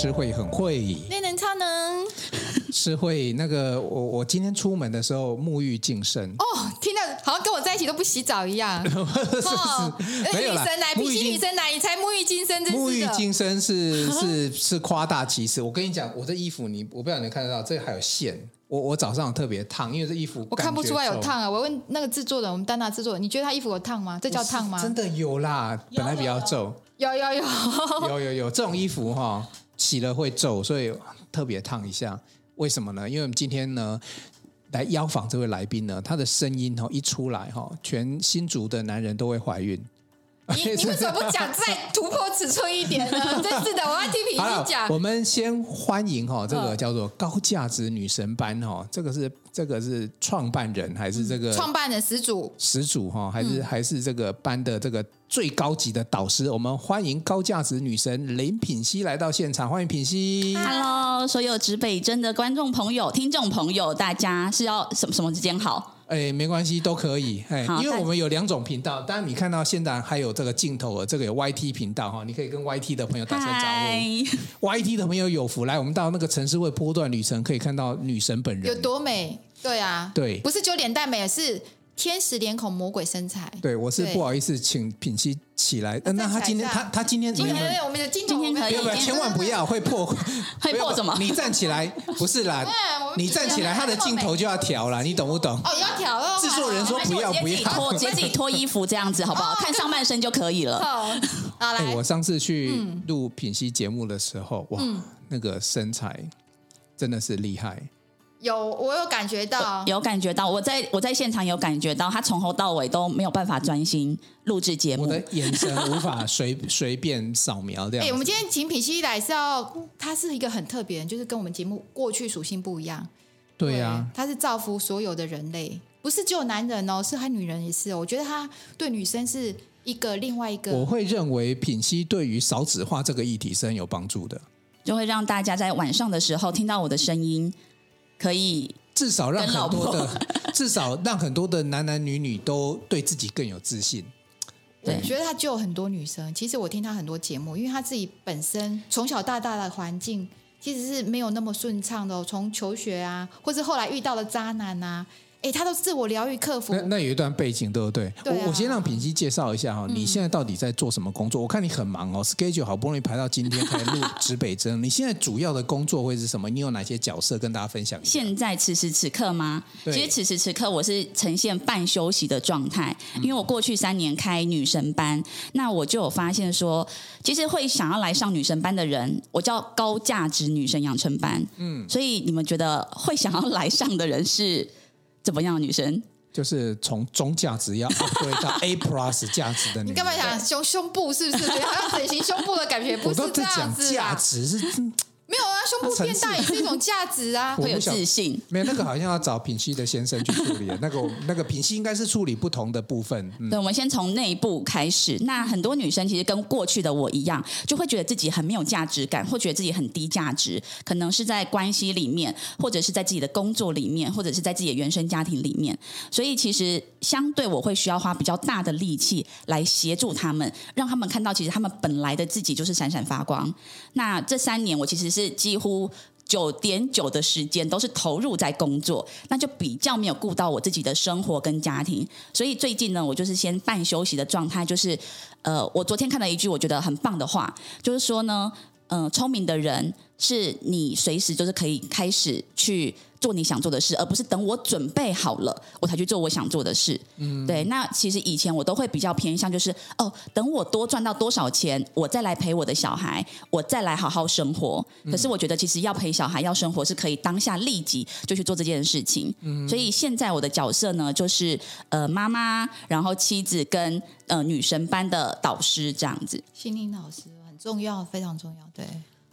诗慧很会，内能超能，诗慧那个我我今天出门的时候沐浴净身哦，听到好像跟我在一起都不洗澡一样，是哦，没有啦，女神来，比起女神来，你才沐浴净身，沐浴净身是 是是夸大其词。我跟你讲，我这衣服你我不知道你能看得到，这还有线。我我早上特别烫，因为这衣服我看不出来有烫啊。我问那个制作人，我们丹娜制作人，你觉得他衣服有烫吗？这叫烫吗？真的有啦，本来比较皱。有有有有有有这种衣服哈，洗了会皱，所以特别烫一下。为什么呢？因为我们今天呢来邀访这位来宾呢，他的声音哦一出来哈，全新竹的男人都会怀孕。你你为什么不讲再突破尺寸一点呢？真是的，我要听品熙讲。我们先欢迎哈，这个叫做高价值女神班哈，这个是这个是创办人还是这个创办人始祖始祖哈，还是还是这个班的这个最高级的导师？我们欢迎高价值女神林品熙来到现场，欢迎品熙。Hello，所有指北针的观众朋友、听众朋友，大家是要什么什么之间好？哎，没关系，都可以。哎，因为我们有两种频道，当然你看到现在还有这个镜头，这个有 YT 频道哈，你可以跟 YT 的朋友打声招呼。YT 的朋友有福来，我们到那个城市会波段旅程，可以看到女神本人有多美。对啊，对，不是就脸蛋美，是天使脸孔，魔鬼身材。对，我是不好意思，请品熙起来。那他今天他他今天今天我们的镜头，今天可以，不要千万不要会破 会破什么？你站起来，不是啦。你站起来，他的镜头就要调了，你懂不懂？哦，要调哦。制作人说不要不要，脱直 接自己脱衣服这样子好不好？看上半身就可以了。好，来。我上次去录品析节目的时候，哇，那个身材真的是厉害。有，我有感觉到，有感觉到，我在我在现场有感觉到，他从头到尾都没有办法专心录制节目，我的眼神无法随 随便扫描这样。哎，我们今天请品熙来是要，他是一个很特别的人，就是跟我们节目过去属性不一样。对呀、啊，他是造福所有的人类，不是只有男人哦，是还女人也是。我觉得他对女生是一个另外一个。我会认为品熙对于少子化这个议题是很有帮助的，就会让大家在晚上的时候听到我的声音。可以至少让很多的，至少让很多的男男女女都对自己更有自信。对，我觉得他救很多女生。其实我听他很多节目，因为他自己本身从小到大的环境其实是没有那么顺畅的，从求学啊，或是后来遇到了渣男啊。哎，他都自我疗愈克服。那那有一段背景，对不对？对啊、我我先让品熙介绍一下哈，你现在到底在做什么工作？嗯、我看你很忙哦，schedule 好不容易排到今天才录 指北针。你现在主要的工作会是什么？你有哪些角色跟大家分享一下？现在此时此刻吗？对其实此时此刻我是呈现半休息的状态，因为我过去三年开女神班，那我就有发现说，其实会想要来上女神班的人，我叫高价值女神养成班。嗯，所以你们觉得会想要来上的人是？怎么样的女生？就是从中价值要 upgrade 到 A plus 价值的女生。你干嘛想胸胸部是不是？好像整形胸部的感觉，不是这样子。价值是。没有啊，胸部变大也是一种价值啊，会有自信。没有那个好像要找品熙的先生去处理，那个那个品熙应该是处理不同的部分。嗯、对，我们先从内部开始。那很多女生其实跟过去的我一样，就会觉得自己很没有价值感，或觉得自己很低价值，可能是在关系里面，或者是在自己的工作里面，或者是在自己的原生家庭里面。所以其实相对我会需要花比较大的力气来协助他们，让他们看到其实他们本来的自己就是闪闪发光。那这三年我其实是。是几乎九点九的时间都是投入在工作，那就比较没有顾到我自己的生活跟家庭。所以最近呢，我就是先半休息的状态。就是呃，我昨天看了一句我觉得很棒的话，就是说呢，嗯、呃，聪明的人是你随时就是可以开始去。做你想做的事，而不是等我准备好了，我才去做我想做的事。嗯，对。那其实以前我都会比较偏向，就是哦，等我多赚到多少钱，我再来陪我的小孩，我再来好好生活。可是我觉得，其实要陪小孩、要生活，是可以当下立即就去做这件事情。嗯，所以现在我的角色呢，就是呃妈妈，然后妻子跟呃女神班的导师这样子。心灵导师很重要，非常重要。对。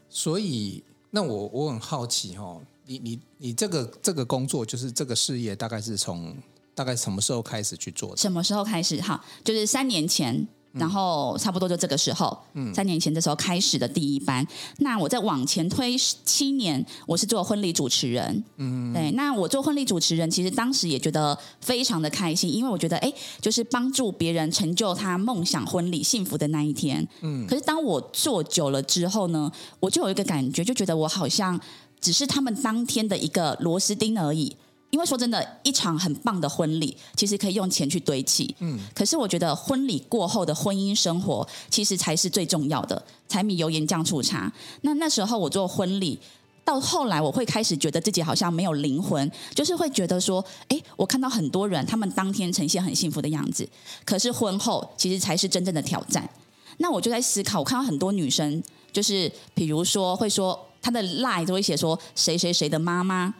所以，那我我很好奇哦。你你你这个这个工作就是这个事业，大概是从大概什么时候开始去做的？什么时候开始？哈，就是三年前，然后差不多就这个时候，嗯，三年前的时候开始的第一班。那我再往前推七年，我是做婚礼主持人，嗯，对。那我做婚礼主持人，其实当时也觉得非常的开心，因为我觉得，哎，就是帮助别人成就他梦想婚礼幸福的那一天，嗯。可是当我做久了之后呢，我就有一个感觉，就觉得我好像只是他们当天的一个螺丝钉而已。因为说真的，一场很棒的婚礼，其实可以用钱去堆砌。嗯，可是我觉得婚礼过后的婚姻生活，其实才是最重要的。柴米油盐酱醋茶。那那时候我做婚礼，到后来我会开始觉得自己好像没有灵魂，就是会觉得说，哎，我看到很多人，他们当天呈现很幸福的样子，可是婚后其实才是真正的挑战。那我就在思考，我看到很多女生，就是比如说会说她的 line 都会写说谁谁谁的妈妈。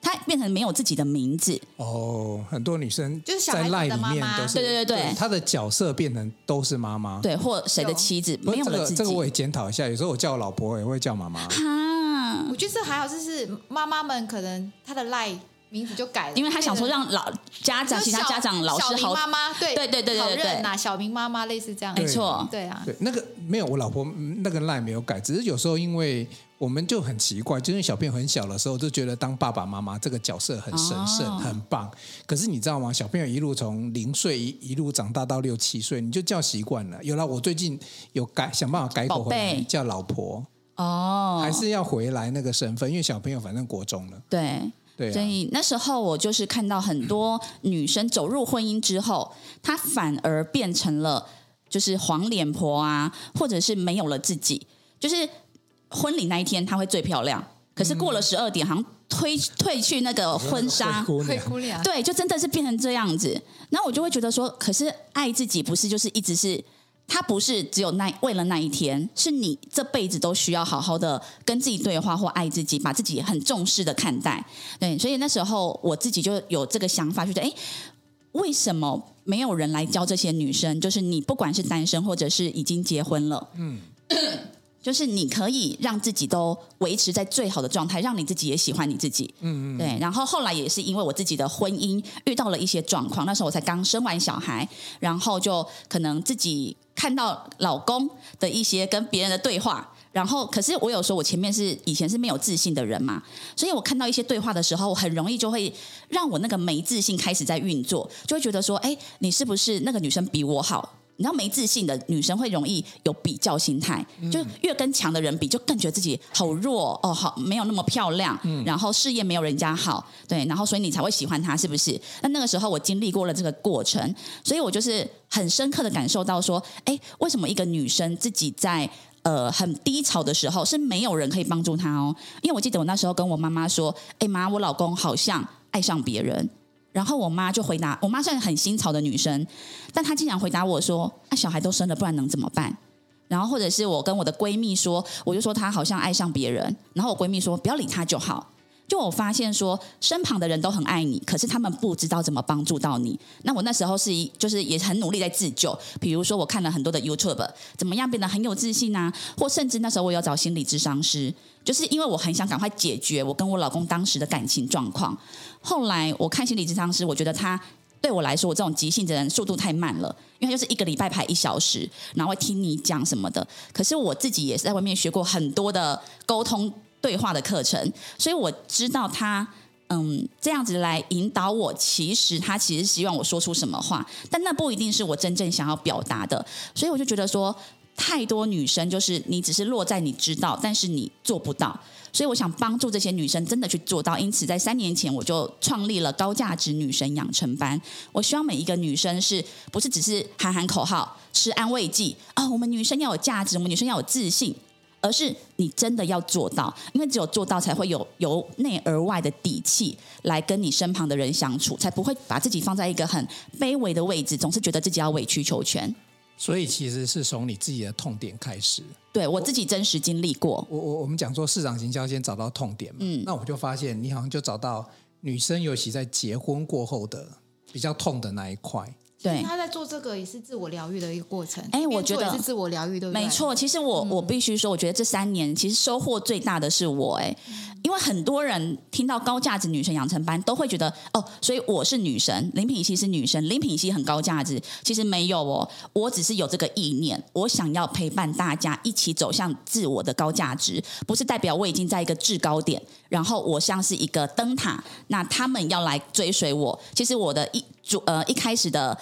她变成没有自己的名字哦，很多女生就是在赖里面都是对对对对，她的角色变成都是妈妈，对，或谁的妻子没有了自己。这个我也检讨一下，有时候我叫我老婆也会叫妈妈。哈，我觉得这还好，就是妈妈们可能她的赖名字就改了，因为她想说让老家长、其他家长、老师好妈妈，对对对对对对，拿小明妈妈类似这样，没错，对啊，对那个没有，我老婆那个赖没有改，只是有时候因为。我们就很奇怪，就是小朋友很小的时候，就觉得当爸爸妈妈这个角色很神圣、哦、很棒。可是你知道吗？小朋友一路从零岁一一路长大到六七岁，你就叫习惯了。有了，我最近有改，想办法改口回来叫老婆哦，还是要回来那个身份，因为小朋友反正国中了。对对、啊，所以那时候我就是看到很多女生走入婚姻之后，她反而变成了就是黄脸婆啊，或者是没有了自己，就是。婚礼那一天，她会最漂亮。可是过了十二点，好像推褪去那个婚纱，灰姑娘，对，就真的是变成这样子。然后我就会觉得说，可是爱自己不是就是一直是，他不是只有那为了那一天，是你这辈子都需要好好的跟自己对话或爱自己，把自己很重视的看待。对，所以那时候我自己就有这个想法，觉得哎，为什么没有人来教这些女生？就是你不管是单身或者是已经结婚了，嗯。就是你可以让自己都维持在最好的状态，让你自己也喜欢你自己。嗯嗯。对，然后后来也是因为我自己的婚姻遇到了一些状况，那时候我才刚生完小孩，然后就可能自己看到老公的一些跟别人的对话，然后可是我有说我前面是以前是没有自信的人嘛，所以我看到一些对话的时候，我很容易就会让我那个没自信开始在运作，就会觉得说，哎，你是不是那个女生比我好？你知道没自信的女生会容易有比较心态，就越跟强的人比，就更觉得自己好弱哦，好没有那么漂亮，然后事业没有人家好，对，然后所以你才会喜欢他，是不是？那那个时候我经历过了这个过程，所以我就是很深刻的感受到说，哎，为什么一个女生自己在呃很低潮的时候是没有人可以帮助她哦？因为我记得我那时候跟我妈妈说，哎妈，我老公好像爱上别人。然后我妈就回答，我妈算是很新潮的女生，但她经常回答我说：“那、啊、小孩都生了，不然能怎么办？”然后或者是我跟我的闺蜜说，我就说她好像爱上别人，然后我闺蜜说：“不要理她就好。”就我发现说，身旁的人都很爱你，可是他们不知道怎么帮助到你。那我那时候是一，就是也很努力在自救。比如说，我看了很多的 YouTube，怎么样变得很有自信啊？或甚至那时候我有找心理咨商师，就是因为我很想赶快解决我跟我老公当时的感情状况。后来我看心理咨商师，我觉得他对我来说，我这种急性子的人速度太慢了，因为就是一个礼拜排一小时，然后会听你讲什么的。可是我自己也是在外面学过很多的沟通。对话的课程，所以我知道他嗯这样子来引导我，其实他其实希望我说出什么话，但那不一定是我真正想要表达的，所以我就觉得说，太多女生就是你只是落在你知道，但是你做不到，所以我想帮助这些女生真的去做到。因此，在三年前我就创立了高价值女生养成班，我希望每一个女生是不是只是喊喊口号、吃安慰剂啊、我们女生要有价值，我们女生要有自信。而是你真的要做到，因为只有做到，才会有由内而外的底气来跟你身旁的人相处，才不会把自己放在一个很卑微的位置，总是觉得自己要委曲求全。所以其实是从你自己的痛点开始。对，我自己真实经历过。我我我们讲说市场行销先找到痛点嘛，嗯，那我就发现你好像就找到女生尤其在结婚过后的比较痛的那一块。对，他在做这个也是自我疗愈的一个过程。哎，我觉得是自我疗愈，对不对？没错，其实我、嗯、我必须说，我觉得这三年其实收获最大的是我，哎，因因为很多人听到高价值女神养成班，都会觉得哦，所以我是女神，林品熙是女神，林品熙很高价值。其实没有哦，我只是有这个意念，我想要陪伴大家一起走向自我的高价值，不是代表我已经在一个制高点，然后我像是一个灯塔，那他们要来追随我。其实我的一主呃一开始的。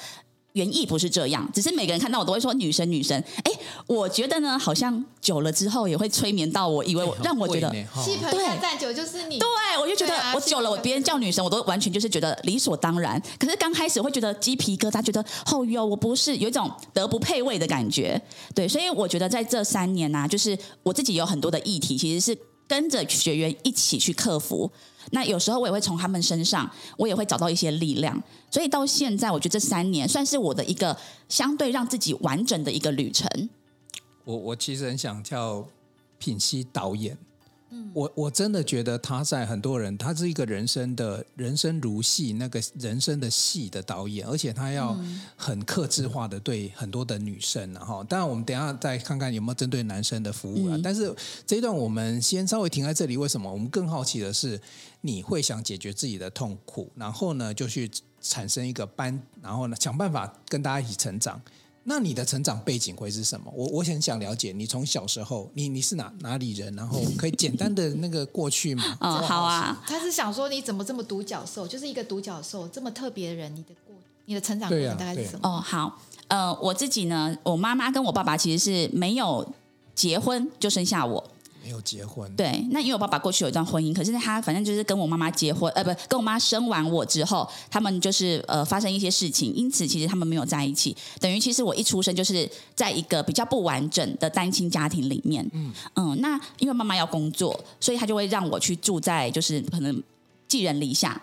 原意不是这样，只是每个人看到我都会说女神女神。哎，我觉得呢，好像久了之后也会催眠到我，以为我让我觉得，戏棚下站久就是你。对，我就觉得我久了，我别人叫女神，我都完全就是觉得理所当然。可是刚开始会觉得鸡皮疙瘩，觉得哦哟，我不是有一种德不配位的感觉。对，所以我觉得在这三年呢、啊，就是我自己有很多的议题，其实是跟着学员一起去克服。那有时候我也会从他们身上，我也会找到一些力量。所以到现在，我觉得这三年算是我的一个相对让自己完整的一个旅程。我我其实很想叫品熙导演。我我真的觉得他在很多人，他是一个人生的人生如戏，那个人生的戏的导演，而且他要很克制化的对很多的女生，然后当然我们等一下再看看有没有针对男生的服务啊。但是这一段我们先稍微停在这里，为什么？我们更好奇的是，你会想解决自己的痛苦，然后呢就去产生一个班，然后呢想办法跟大家一起成长。那你的成长背景会是什么？我我很想了解你从小时候，你你是哪哪里人？然后可以简单的那个过去吗？哦，好啊。他是想说你怎么这么独角兽，就是一个独角兽这么特别的人，你的过你的成长背景大概是什么？哦，好，呃，我自己呢，我妈妈跟我爸爸其实是没有结婚就生下我。没有结婚，对，那因为我爸爸过去有一段婚姻，可是他反正就是跟我妈妈结婚，呃，不，跟我妈生完我之后，他们就是呃发生一些事情，因此其实他们没有在一起，等于其实我一出生就是在一个比较不完整的单亲家庭里面，嗯。嗯，那因为妈妈要工作，所以他就会让我去住在就是可能寄人篱下，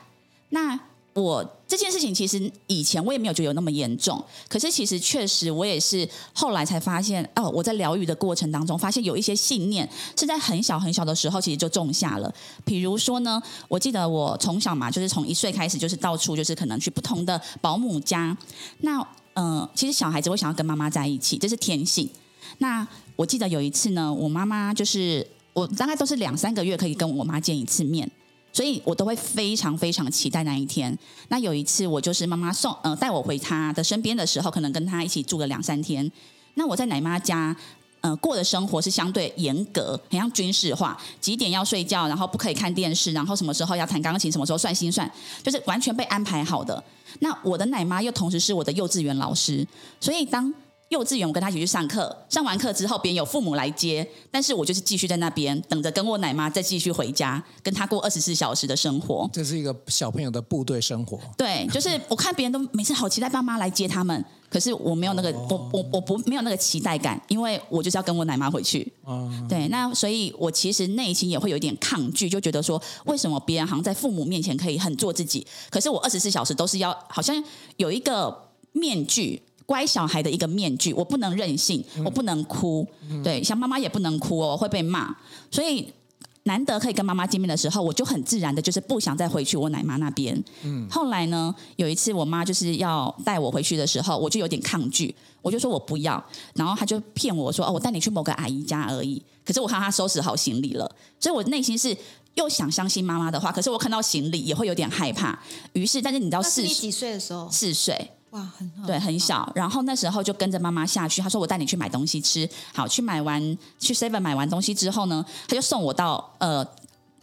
那。我这件事情其实以前我也没有觉得有那么严重，可是其实确实我也是后来才发现哦，我在疗愈的过程当中发现有一些信念是在很小很小的时候其实就种下了。比如说呢，我记得我从小嘛，就是从一岁开始就是到处就是可能去不同的保姆家。那嗯、呃，其实小孩子会想要跟妈妈在一起，这是天性。那我记得有一次呢，我妈妈就是我大概都是两三个月可以跟我妈见一次面。所以我都会非常非常期待那一天。那有一次，我就是妈妈送呃带我回她的身边的时候，可能跟她一起住个两三天。那我在奶妈家呃过的生活是相对严格，很像军事化，几点要睡觉，然后不可以看电视，然后什么时候要弹钢琴，什么时候算心算，就是完全被安排好的。那我的奶妈又同时是我的幼稚园老师，所以当幼稚园，我跟他一起去上课，上完课之后，别人有父母来接，但是我就是继续在那边等着，跟我奶妈再继续回家，跟他过二十四小时的生活。这是一个小朋友的部队生活。对，就是我看别人都每次好期待爸妈来接他们，可是我没有那个，哦、我我我不没有那个期待感，因为我就是要跟我奶妈回去。哦、对，那所以我其实内心也会有一点抗拒，就觉得说，为什么别人好像在父母面前可以很做自己，可是我二十四小时都是要好像有一个面具。乖小孩的一个面具，我不能任性，我不能哭，嗯、对，像妈妈也不能哭哦，会被骂。所以难得可以跟妈妈见面的时候，我就很自然的，就是不想再回去我奶妈那边。嗯，后来呢，有一次我妈就是要带我回去的时候，我就有点抗拒，我就说我不要，然后她就骗我说哦，我带你去某个阿姨家而已。可是我看她收拾好行李了，所以我内心是又想相信妈妈的话，可是我看到行李也会有点害怕。于是，但是你知道四几岁的时候？四岁。哇，很好，对，很小。然后那时候就跟着妈妈下去，他说：“我带你去买东西吃。”好，去买完去 Seven 买完东西之后呢，他就送我到呃，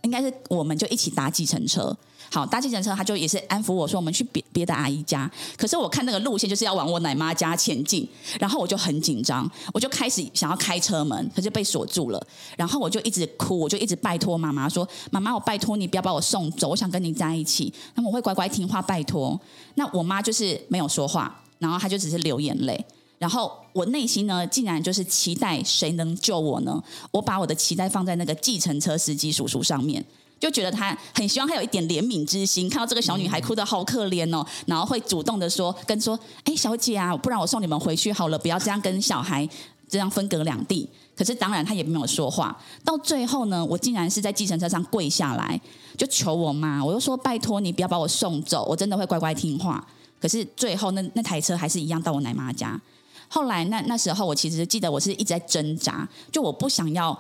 应该是我们就一起搭计程车。好，搭计程车，他就也是安抚我说，我们去别别的阿姨家。可是我看那个路线就是要往我奶妈家前进，然后我就很紧张，我就开始想要开车门，可是被锁住了。然后我就一直哭，我就一直拜托妈妈说：“妈妈，我拜托你不要把我送走，我想跟你在一起。那么我会乖乖听话，拜托。”那我妈就是没有说话，然后她就只是流眼泪。然后我内心呢，竟然就是期待谁能救我呢？我把我的期待放在那个计程车司机叔叔上面。就觉得他很希望他有一点怜悯之心，看到这个小女孩哭得好可怜哦，然后会主动的说，跟说，哎，小姐啊，不然我送你们回去好了，不要这样跟小孩这样分隔两地。可是当然他也没有说话。到最后呢，我竟然是在计程车上跪下来，就求我妈，我就说拜托你不要把我送走，我真的会乖乖听话。可是最后那那台车还是一样到我奶妈家。后来那那时候我其实记得我是一直在挣扎，就我不想要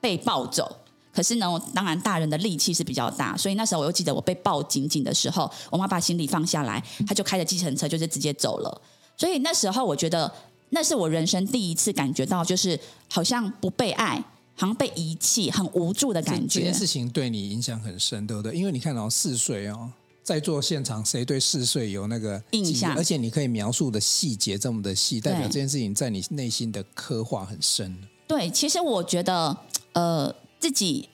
被抱走。可是呢，当然大人的力气是比较大，所以那时候我又记得我被抱紧紧的时候，我妈把行李放下来，她就开着计程车就是直接走了。所以那时候我觉得那是我人生第一次感觉到，就是好像不被爱，好像被遗弃，很无助的感觉。这件事情对你影响很深，对不对？因为你看到四岁哦。在座现场，谁对四岁有那个印象？而且你可以描述的细节这么的细，代表这件事情在你内心的刻画很深。对，其实我觉得，呃，自己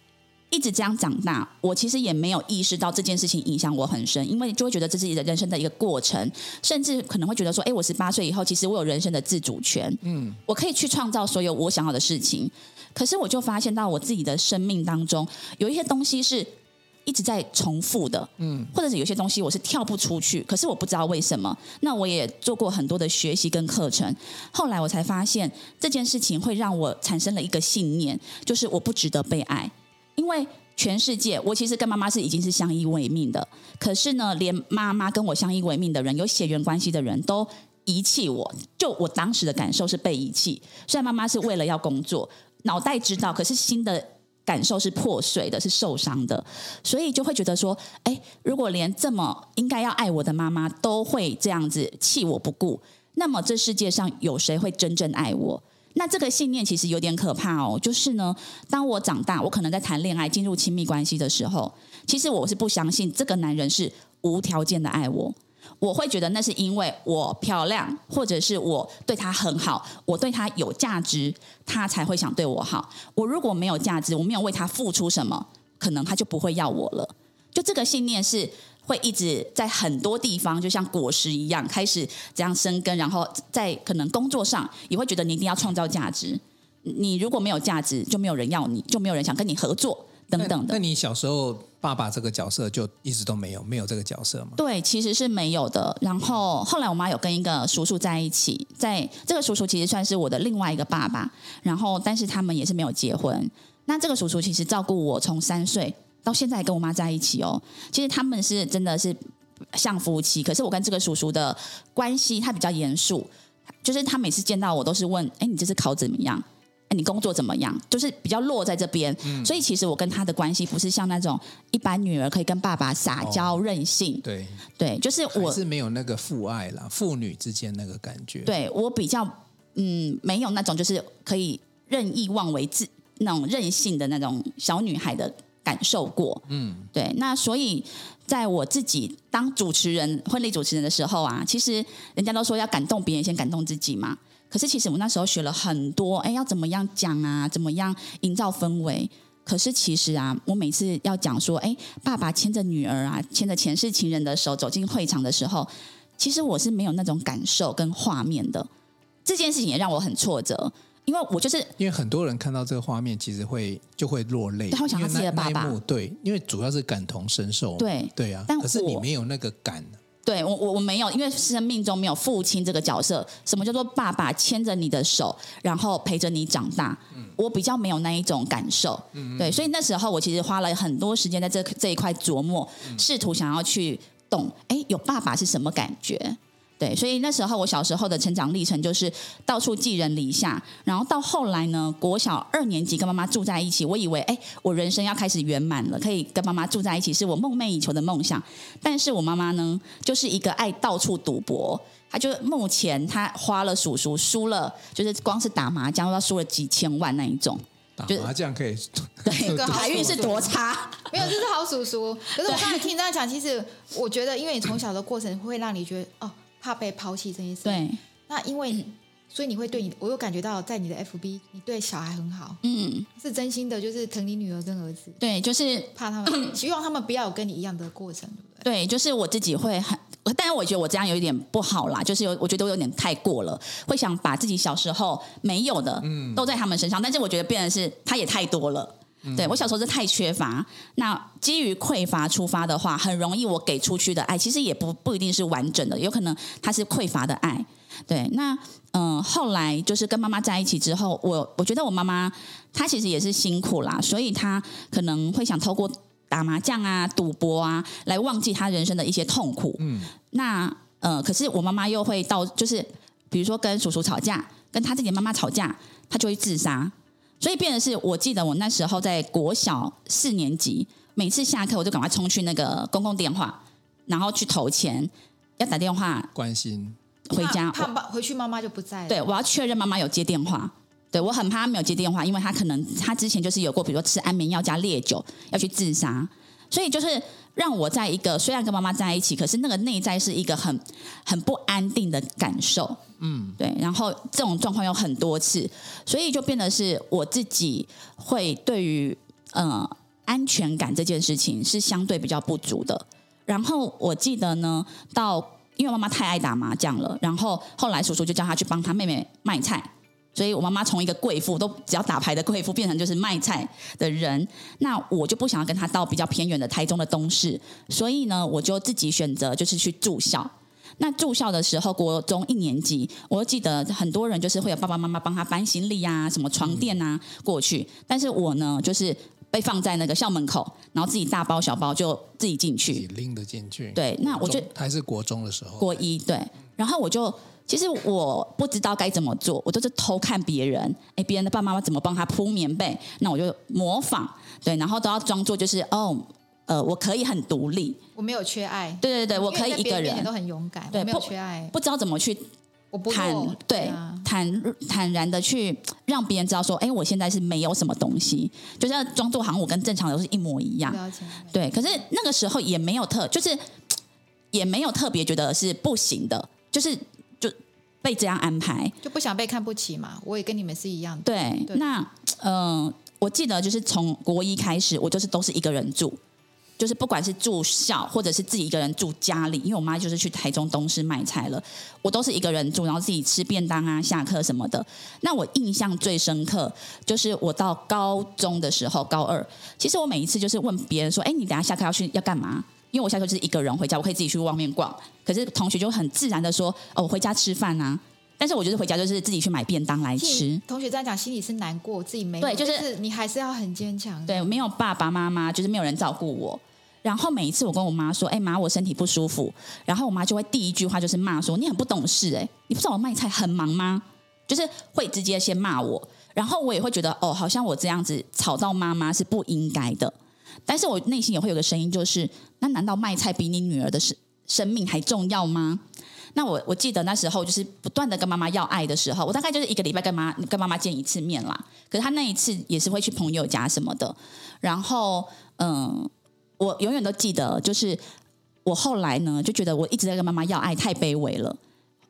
一直这样长大，我其实也没有意识到这件事情影响我很深，因为就会觉得这是自己的人生的一个过程，甚至可能会觉得说，哎，我十八岁以后，其实我有人生的自主权，嗯，我可以去创造所有我想要的事情。可是我就发现到我自己的生命当中，有一些东西是。一直在重复的，嗯，或者是有些东西我是跳不出去，可是我不知道为什么。那我也做过很多的学习跟课程，后来我才发现这件事情会让我产生了一个信念，就是我不值得被爱。因为全世界，我其实跟妈妈是已经是相依为命的，可是呢，连妈妈跟我相依为命的人，有血缘关系的人都遗弃我。就我当时的感受是被遗弃。虽然妈妈是为了要工作，脑袋知道，可是心的。感受是破碎的，是受伤的，所以就会觉得说，哎，如果连这么应该要爱我的妈妈都会这样子弃我不顾，那么这世界上有谁会真正爱我？那这个信念其实有点可怕哦。就是呢，当我长大，我可能在谈恋爱、进入亲密关系的时候，其实我是不相信这个男人是无条件的爱我。我会觉得那是因为我漂亮，或者是我对他很好，我对他有价值，他才会想对我好。我如果没有价值，我没有为他付出什么，可能他就不会要我了。就这个信念是会一直在很多地方，就像果实一样，开始这样生根，然后在可能工作上也会觉得你一定要创造价值。你如果没有价值，就没有人要你，就没有人想跟你合作。等等的，那你小时候爸爸这个角色就一直都没有，没有这个角色吗？对，其实是没有的。然后后来我妈有跟一个叔叔在一起，在这个叔叔其实算是我的另外一个爸爸。然后，但是他们也是没有结婚。那这个叔叔其实照顾我从三岁到现在跟我妈在一起哦。其实他们是真的是像夫妻，可是我跟这个叔叔的关系他比较严肃，就是他每次见到我都是问：“哎，你这次考怎么样？”你工作怎么样？就是比较落在这边，嗯、所以其实我跟他的关系不是像那种一般女儿可以跟爸爸撒娇、哦、任性。对对，就是我是没有那个父爱啦，父女之间那个感觉。对我比较嗯，没有那种就是可以任意妄为、自那种任性的那种小女孩的感受过。嗯，对。那所以在我自己当主持人、婚礼主持人的时候啊，其实人家都说要感动别人，先感动自己嘛。可是其实我那时候学了很多，哎，要怎么样讲啊？怎么样营造氛围？可是其实啊，我每次要讲说，哎，爸爸牵着女儿啊，牵着前世情人的手走进会场的时候，其实我是没有那种感受跟画面的。这件事情也让我很挫折，因为我就是因为很多人看到这个画面，其实会就会落泪，他会想到自己的爸爸。对，因为主要是感同身受。对对啊，但可是你没有那个感。对我我我没有，因为生命中没有父亲这个角色。什么叫做爸爸牵着你的手，然后陪着你长大？嗯、我比较没有那一种感受。对，所以那时候我其实花了很多时间在这这一块琢磨，嗯、试图想要去懂，哎，有爸爸是什么感觉？对，所以那时候我小时候的成长历程就是到处寄人篱下，然后到后来呢，国小二年级跟妈妈住在一起，我以为哎，我人生要开始圆满了，可以跟妈妈住在一起，是我梦寐以求的梦想。但是我妈妈呢，就是一个爱到处赌博，她就目前她花了叔叔输了，就是光是打麻将都要输了几千万那一种。打麻将可以，对，财运是多差？没有，这是好叔叔。可是我刚才听他讲，其实我觉得，因为你从小的过程会让你觉得哦。怕被抛弃这件事，对，那因为所以你会对你，我有感觉到在你的 FB，你对小孩很好，嗯，是真心的，就是疼你女儿跟儿子，对，就是怕他们，希望他们不要有跟你一样的过程，对不对？对，就是我自己会很，但是我觉得我这样有一点不好啦，就是有，我觉得我有点太过了，会想把自己小时候没有的，嗯，都在他们身上，但是我觉得变成是他也太多了。对，我小时候是太缺乏，那基于匮乏出发的话，很容易我给出去的爱其实也不不一定是完整的，有可能它是匮乏的爱。对，那嗯、呃，后来就是跟妈妈在一起之后，我我觉得我妈妈她其实也是辛苦啦，所以她可能会想透过打麻将啊、赌博啊来忘记她人生的一些痛苦。嗯，那呃，可是我妈妈又会到，就是比如说跟叔叔吵架，跟她自己的妈妈吵架，她就会自杀。所以变的是，我记得我那时候在国小四年级，每次下课我就赶快冲去那个公共电话，然后去投钱，要打电话关心回家，怕爸回去妈妈就不在了。对，我要确认妈妈有接电话。对，我很怕他没有接电话，因为他可能他之前就是有过，比如说吃安眠药加烈酒要去自杀，所以就是让我在一个虽然跟妈妈在一起，可是那个内在是一个很很不安定的感受。嗯，对，然后这种状况有很多次，所以就变得是我自己会对于呃安全感这件事情是相对比较不足的。然后我记得呢，到因为妈妈太爱打麻将了，然后后来叔叔就叫他去帮他妹妹卖菜。所以我妈妈从一个贵妇，都只要打牌的贵妇，变成就是卖菜的人。那我就不想要跟她到比较偏远的台中的东势，所以呢，我就自己选择就是去住校。那住校的时候，国中一年级，我记得很多人就是会有爸爸妈妈帮他搬行李啊，什么床垫啊过去。但是我呢，就是被放在那个校门口，然后自己大包小包就自己进去，拎得进去。对，那我就还是国中的时候，国一对，然后我就。其实我不知道该怎么做，我都是偷看别人，哎，别人的爸爸妈妈怎么帮他铺棉被，那我就模仿，对，然后都要装作就是哦，呃，我可以很独立，我没有缺爱，对对对，我可以一个人，都很勇敢，对，没有缺爱，不，不知道怎么去坦，我不对，啊、坦坦然的去让别人知道说，哎，我现在是没有什么东西，就是要装作好像我跟正常人是一模一样，对，可是那个时候也没有特，就是也没有特别觉得是不行的，就是就。被这样安排，就不想被看不起嘛。我也跟你们是一样的。对，对。那嗯、呃，我记得就是从国一开始，我就是都是一个人住，就是不管是住校或者是自己一个人住家里，因为我妈就是去台中东市卖菜了，我都是一个人住，然后自己吃便当啊、下课什么的。那我印象最深刻就是我到高中的时候，高二，其实我每一次就是问别人说：“哎，你等下下课要去要干嘛？”因为我下课就是一个人回家，我可以自己去外面逛。可是同学就很自然的说：“哦，我回家吃饭啊。”但是我就是回家就是自己去买便当来吃。同学这样讲，心里是难过，自己没有对，就是，是你还是要很坚强。对，没有爸爸妈妈，就是没有人照顾我。然后每一次我跟我妈说：“哎妈，我身体不舒服。”然后我妈就会第一句话就是骂说：“你很不懂事，哎，你不知道我卖菜很忙吗？”就是会直接先骂我。然后我也会觉得：“哦，好像我这样子吵到妈妈是不应该的。”但是我内心也会有个声音，就是那难道卖菜比你女儿的生生命还重要吗？那我我记得那时候就是不断的跟妈妈要爱的时候，我大概就是一个礼拜跟妈跟妈妈见一次面啦。可是她那一次也是会去朋友家什么的。然后嗯，我永远都记得，就是我后来呢就觉得我一直在跟妈妈要爱太卑微了，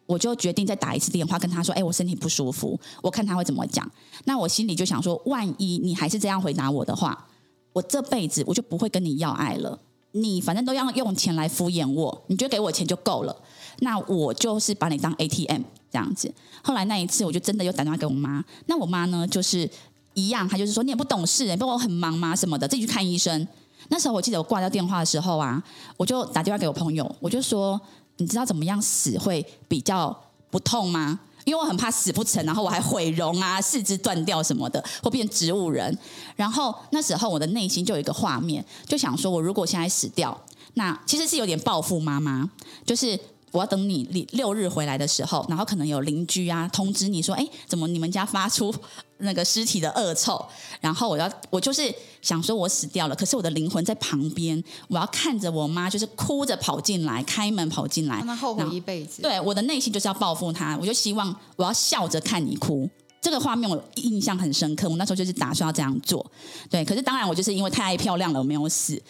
我就决定再打一次电话跟她说：“哎，我身体不舒服。”我看她会怎么讲。那我心里就想说，万一你还是这样回答我的话。我这辈子我就不会跟你要爱了，你反正都要用钱来敷衍我，你就给我钱就够了。那我就是把你当 ATM 这样子。后来那一次，我就真的又打电话给我妈。那我妈呢，就是一样，她就是说你也不懂事，不过我很忙吗？什么的，自己去看医生。那时候我记得我挂掉电话的时候啊，我就打电话给我朋友，我就说，你知道怎么样死会比较不痛吗？因为我很怕死不成，然后我还毁容啊，四肢断掉什么的，或变植物人。然后那时候我的内心就有一个画面，就想说，我如果现在死掉，那其实是有点报复妈妈，就是。我要等你六日回来的时候，然后可能有邻居啊通知你说，哎，怎么你们家发出那个尸体的恶臭？然后我要我就是想说，我死掉了，可是我的灵魂在旁边，我要看着我妈就是哭着跑进来，开门跑进来，让她后悔一辈子。对，我的内心就是要报复她，我就希望我要笑着看你哭，这个画面我印象很深刻。我那时候就是打算要这样做，对，可是当然我就是因为太爱漂亮了，我没有死。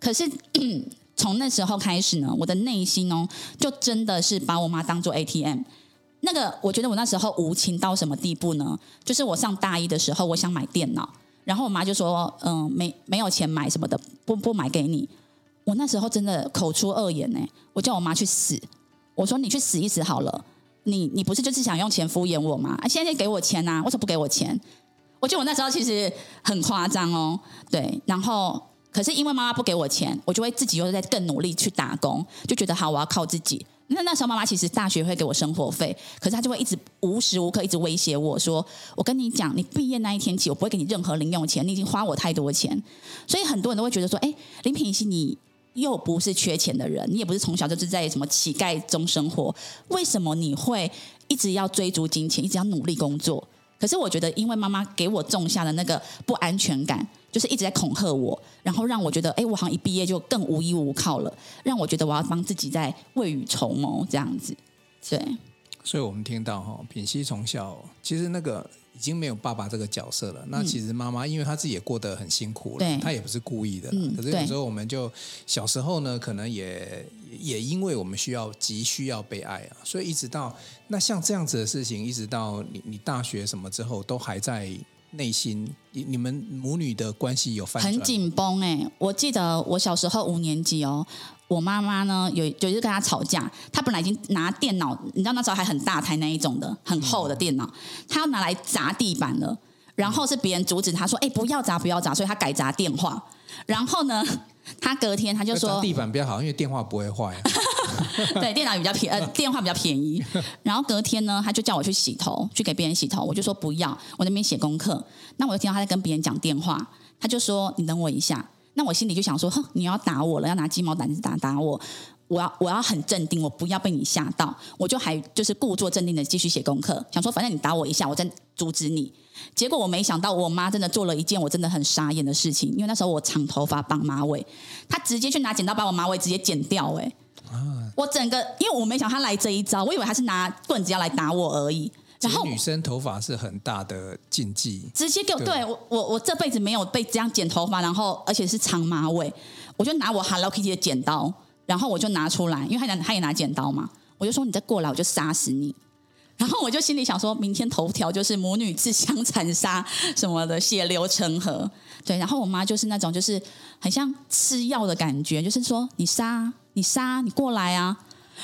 可是。从那时候开始呢，我的内心哦，就真的是把我妈当做 ATM。那个，我觉得我那时候无情到什么地步呢？就是我上大一的时候，我想买电脑，然后我妈就说：“嗯，没没有钱买什么的，不不买给你。”我那时候真的口出恶言呢，我叫我妈去死。我说：“你去死一死好了，你你不是就是想用钱敷衍我吗？啊，现在给我钱啊，为什么不给我钱？”我觉得我那时候其实很夸张哦，对，然后。可是因为妈妈不给我钱，我就会自己又在更努力去打工，就觉得好，我要靠自己。那那时候妈妈其实大学会给我生活费，可是她就会一直无时无刻一直威胁我说：“我跟你讲，你毕业那一天起，我不会给你任何零用钱，你已经花我太多钱。”所以很多人都会觉得说：“哎，林品熙，你又不是缺钱的人，你也不是从小就是在什么乞丐中生活，为什么你会一直要追逐金钱，一直要努力工作？”可是我觉得，因为妈妈给我种下的那个不安全感，就是一直在恐吓我，然后让我觉得，哎，我好像一毕业就更无依无靠了，让我觉得我要帮自己在未雨绸缪这样子。对，所以我们听到哈，品熙从小其实那个。已经没有爸爸这个角色了。那其实妈妈，因为她自己也过得很辛苦了，她也不是故意的。可是有时候我们就小时候呢，可能也也因为我们需要急需要被爱啊，所以一直到那像这样子的事情，一直到你你大学什么之后，都还在内心。你你们母女的关系有很紧绷哎。我记得我小时候五年级哦。我妈妈呢，有一次跟她吵架，她本来已经拿电脑，你知道那时候还很大台那一种的，很厚的电脑，她要拿来砸地板了。然后是别人阻止她说：“哎，不要砸，不要砸。”所以她改砸电话。然后呢，她隔天她就说：“地板比较好，因为电话不会坏。”对，电脑比较便呃，电话比较便宜。然后隔天呢，他就叫我去洗头，去给别人洗头。我就说不要，我那边写功课。那我就听到他在跟别人讲电话，他就说：“你等我一下。”那我心里就想说，哼，你要打我了，要拿鸡毛掸子打打我，我要我要很镇定，我不要被你吓到，我就还就是故作镇定的继续写功课，想说反正你打我一下，我再阻止你。结果我没想到，我妈真的做了一件我真的很傻眼的事情，因为那时候我长头发绑马尾，她直接去拿剪刀把我马尾直接剪掉，哎，我整个因为我没想她来这一招，我以为她是拿棍子要来打我而已。然后女生头发是很大的禁忌，直接给我对，对我我我这辈子没有被这样剪头发，然后而且是长马尾，我就拿我 Hello Kitty 的剪刀，然后我就拿出来，因为他拿他也拿剪刀嘛，我就说你再过来我就杀死你，然后我就心里想说明天头条就是母女自相残杀什么的血流成河，对，然后我妈就是那种就是很像吃药的感觉，就是说你杀你杀你过来啊，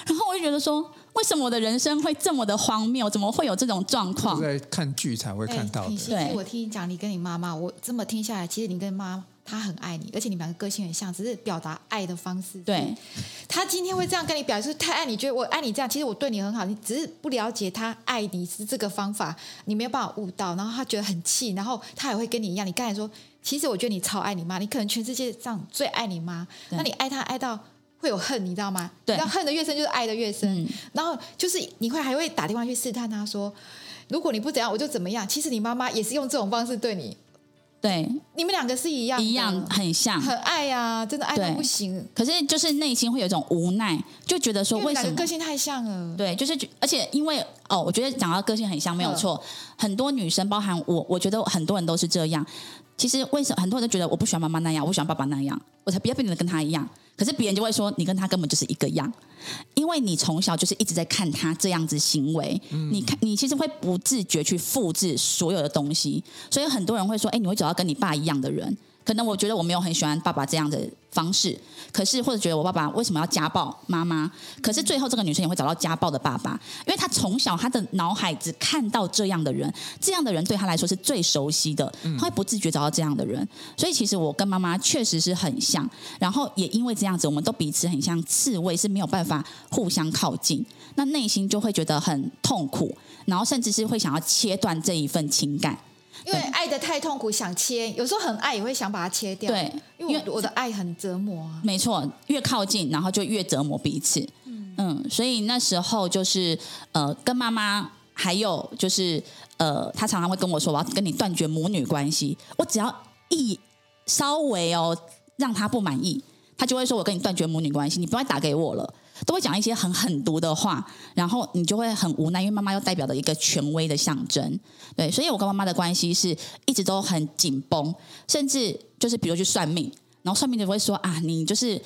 然后我就觉得说。为什么我的人生会这么的荒谬？怎么会有这种状况？在看剧才会看到的。对，我听你讲，你跟你妈妈，我这么听下来，其实你跟妈她很爱你，而且你们两个个性很像，只是表达爱的方式。对，她今天会这样跟你表示太爱你，觉得我爱你这样，其实我对你很好，你只是不了解她爱你是这个方法，你没有办法悟到，然后她觉得很气，然后她也会跟你一样。你刚才说，其实我觉得你超爱你妈，你可能全世界上最爱你妈，那你爱她爱到。会有恨，你知道吗？对，要恨的越深，就是爱的越深。嗯、然后就是你会还会打电话去试探他说，如果你不怎样，我就怎么样。其实你妈妈也是用这种方式对你。对，你们两个是一样，一样很像，很爱呀、啊，真的爱到不行。可是就是内心会有一种无奈，就觉得说为什么个性太像了？对，就是而且因为哦，我觉得讲到个性很像没有错。很多女生，包含我，我觉得很多人都是这样。其实为什么很多人都觉得我不喜欢妈妈那样，我喜欢爸爸那样，我才不要变得跟他一样。可是别人就会说，你跟他根本就是一个样，因为你从小就是一直在看他这样子行为，嗯、你看你其实会不自觉去复制所有的东西，所以很多人会说，哎，你会找到跟你爸一样的人。可能我觉得我没有很喜欢爸爸这样的方式，可是或者觉得我爸爸为什么要家暴妈妈？可是最后这个女生也会找到家暴的爸爸，因为她从小她的脑海只看到这样的人，这样的人对她来说是最熟悉的，她会不自觉找到这样的人。所以其实我跟妈妈确实是很像，然后也因为这样子，我们都彼此很像刺猬，是没有办法互相靠近，那内心就会觉得很痛苦，然后甚至是会想要切断这一份情感。因为爱的太痛苦，想切，有时候很爱也会想把它切掉。对，因为我的爱很折磨啊。没错，越靠近，然后就越折磨彼此。嗯，嗯，所以那时候就是呃，跟妈妈还有就是呃，她常常会跟我说，我要跟你断绝母女关系。我只要一稍微哦让她不满意，她就会说我跟你断绝母女关系，你不要打给我了。都会讲一些很狠毒的话，然后你就会很无奈，因为妈妈又代表了一个权威的象征，对，所以我跟妈妈的关系是一直都很紧绷，甚至就是比如去算命，然后算命的会说啊，你就是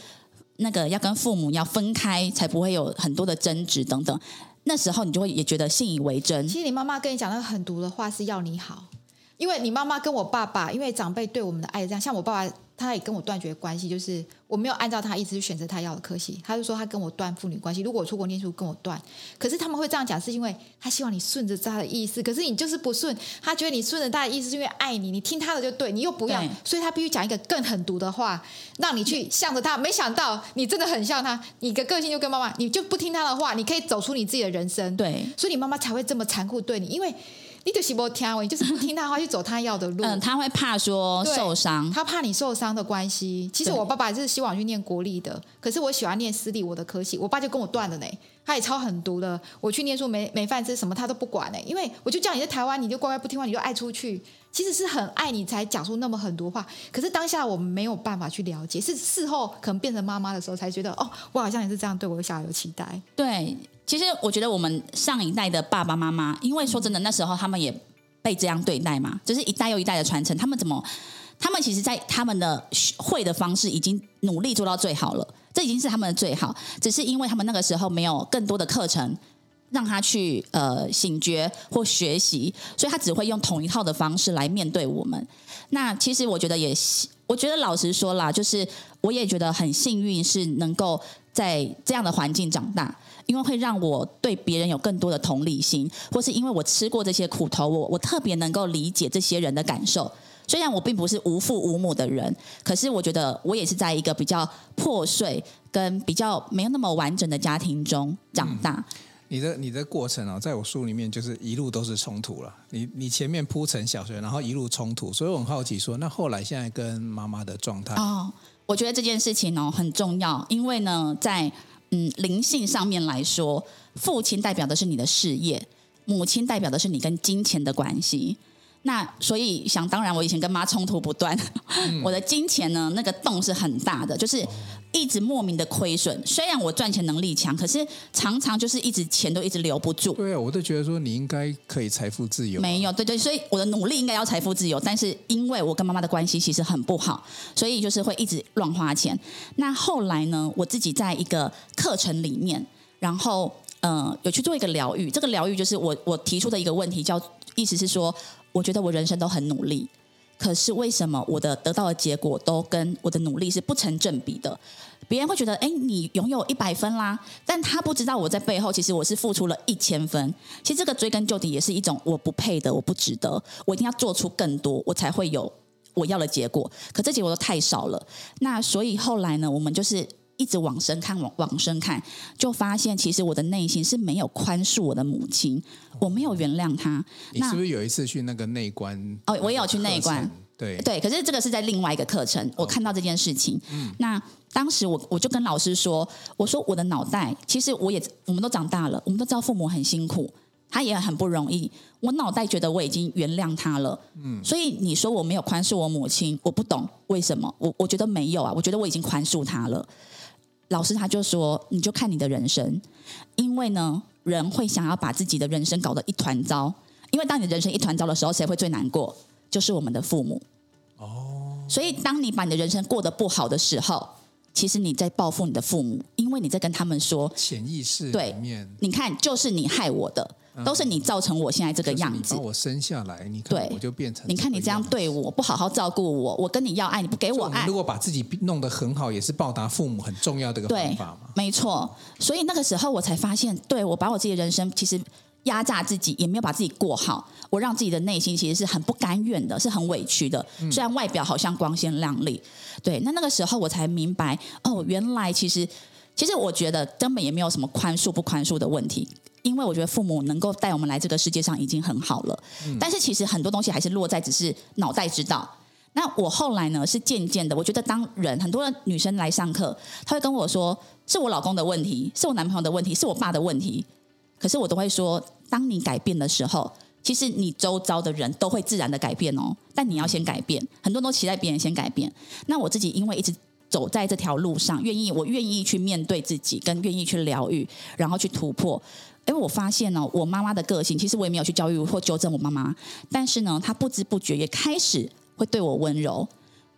那个要跟父母要分开，才不会有很多的争执等等，那时候你就会也觉得信以为真。其实你妈妈跟你讲那个狠毒的话是要你好，因为你妈妈跟我爸爸，因为长辈对我们的爱这样，像我爸爸。他也跟我断绝关系，就是我没有按照他意思去选择他要的科系。他就说他跟我断父女关系，如果我出国念书跟我断。可是他们会这样讲，是因为他希望你顺着他的意思。可是你就是不顺，他觉得你顺着他的意思是因为爱你，你听他的就对，你又不要，所以他必须讲一个更狠毒的话，让你去向着他。没想到你真的很像他，你的个性就跟妈妈，你就不听他的话，你可以走出你自己的人生。对，所以你妈妈才会这么残酷对你，因为。你就是不听，你就是不听他话，去走他要的路。嗯，他会怕说受伤，他怕你受伤的关系。其实我爸爸是希望去念国立的，可是我喜欢念私立我的科系，我爸就跟我断了呢。他也超狠毒的，我去念书没没饭吃，什么他都不管呢，因为我就叫你在台湾，你就乖乖不听话，你就爱出去。其实是很爱你才讲出那么狠毒话，可是当下我们没有办法去了解，是事后可能变成妈妈的时候才觉得，哦，我好像也是这样对我的小孩有期待。对。其实我觉得我们上一代的爸爸妈妈，因为说真的，那时候他们也被这样对待嘛，就是一代又一代的传承。他们怎么？他们其实，在他们的会的方式已经努力做到最好了，这已经是他们的最好。只是因为他们那个时候没有更多的课程让他去呃醒觉或学习，所以他只会用同一套的方式来面对我们。那其实我觉得也，我觉得老实说啦，就是我也觉得很幸运，是能够在这样的环境长大。因为会让我对别人有更多的同理心，或是因为我吃过这些苦头，我我特别能够理解这些人的感受。虽然我并不是无父无母的人，可是我觉得我也是在一个比较破碎跟比较没有那么完整的家庭中长大。嗯、你的你的过程啊，在我书里面就是一路都是冲突了。你你前面铺成小学，然后一路冲突，所以我很好奇说，那后来现在跟妈妈的状态？哦，我觉得这件事情哦很重要，因为呢在。嗯，灵性上面来说，父亲代表的是你的事业，母亲代表的是你跟金钱的关系。那所以想当然，我以前跟妈冲突不断，嗯、我的金钱呢，那个洞是很大的，就是一直莫名的亏损。虽然我赚钱能力强，可是常常就是一直钱都一直留不住。对啊，我都觉得说你应该可以财富自由。没有，对对，所以我的努力应该要财富自由，但是因为我跟妈妈的关系其实很不好，所以就是会一直乱花钱。那后来呢，我自己在一个课程里面，然后呃有去做一个疗愈。这个疗愈就是我我提出的一个问题，叫意思是说。我觉得我人生都很努力，可是为什么我的得到的结果都跟我的努力是不成正比的？别人会觉得，哎，你拥有一百分啦，但他不知道我在背后其实我是付出了一千分。其实这个追根究底也是一种我不配的，我不值得，我一定要做出更多，我才会有我要的结果。可这结果都太少了，那所以后来呢，我们就是。一直往深看，往往深看，就发现其实我的内心是没有宽恕我的母亲，我没有原谅她。你是不是有一次去那个内观？哦，我也有去内观，对对。可是这个是在另外一个课程，我看到这件事情。嗯，那当时我我就跟老师说，我说我的脑袋，其实我也我们都长大了，我们都知道父母很辛苦，他也很不容易。我脑袋觉得我已经原谅他了，嗯，所以你说我没有宽恕我母亲，我不懂为什么，我我觉得没有啊，我觉得我已经宽恕他了。老师他就说：“你就看你的人生，因为呢，人会想要把自己的人生搞得一团糟。因为当你的人生一团糟的时候，谁会最难过？就是我们的父母。哦，所以当你把你的人生过得不好的时候，其实你在报复你的父母，因为你在跟他们说潜意识对，你看，就是你害我的。”都是你造成我现在这个样子。就是、把我生下来，你看我就变成。你看你这样对我，不好好照顾我，我跟你要爱，你不给我爱。如果把自己弄得很好，也是报答父母很重要的一个方法嘛。没错，所以那个时候我才发现，对，我把我自己的人生其实压榨自己，也没有把自己过好。我让自己的内心其实是很不甘愿的，是很委屈的。虽然外表好像光鲜亮丽，对，那那个时候我才明白，哦，原来其实，其实我觉得根本也没有什么宽恕不宽恕的问题。因为我觉得父母能够带我们来这个世界上已经很好了，嗯、但是其实很多东西还是落在只是脑袋知道。那我后来呢是渐渐的，我觉得当人很多女生来上课，她会跟我说是我老公的问题，是我男朋友的问题，是我爸的问题。可是我都会说，当你改变的时候，其实你周遭的人都会自然的改变哦。但你要先改变，很多人都期待别人先改变。那我自己因为一直走在这条路上，愿意我愿意去面对自己，跟愿意去疗愈，然后去突破。因为我发现呢，我妈妈的个性，其实我也没有去教育或纠正我妈妈，但是呢，她不知不觉也开始会对我温柔。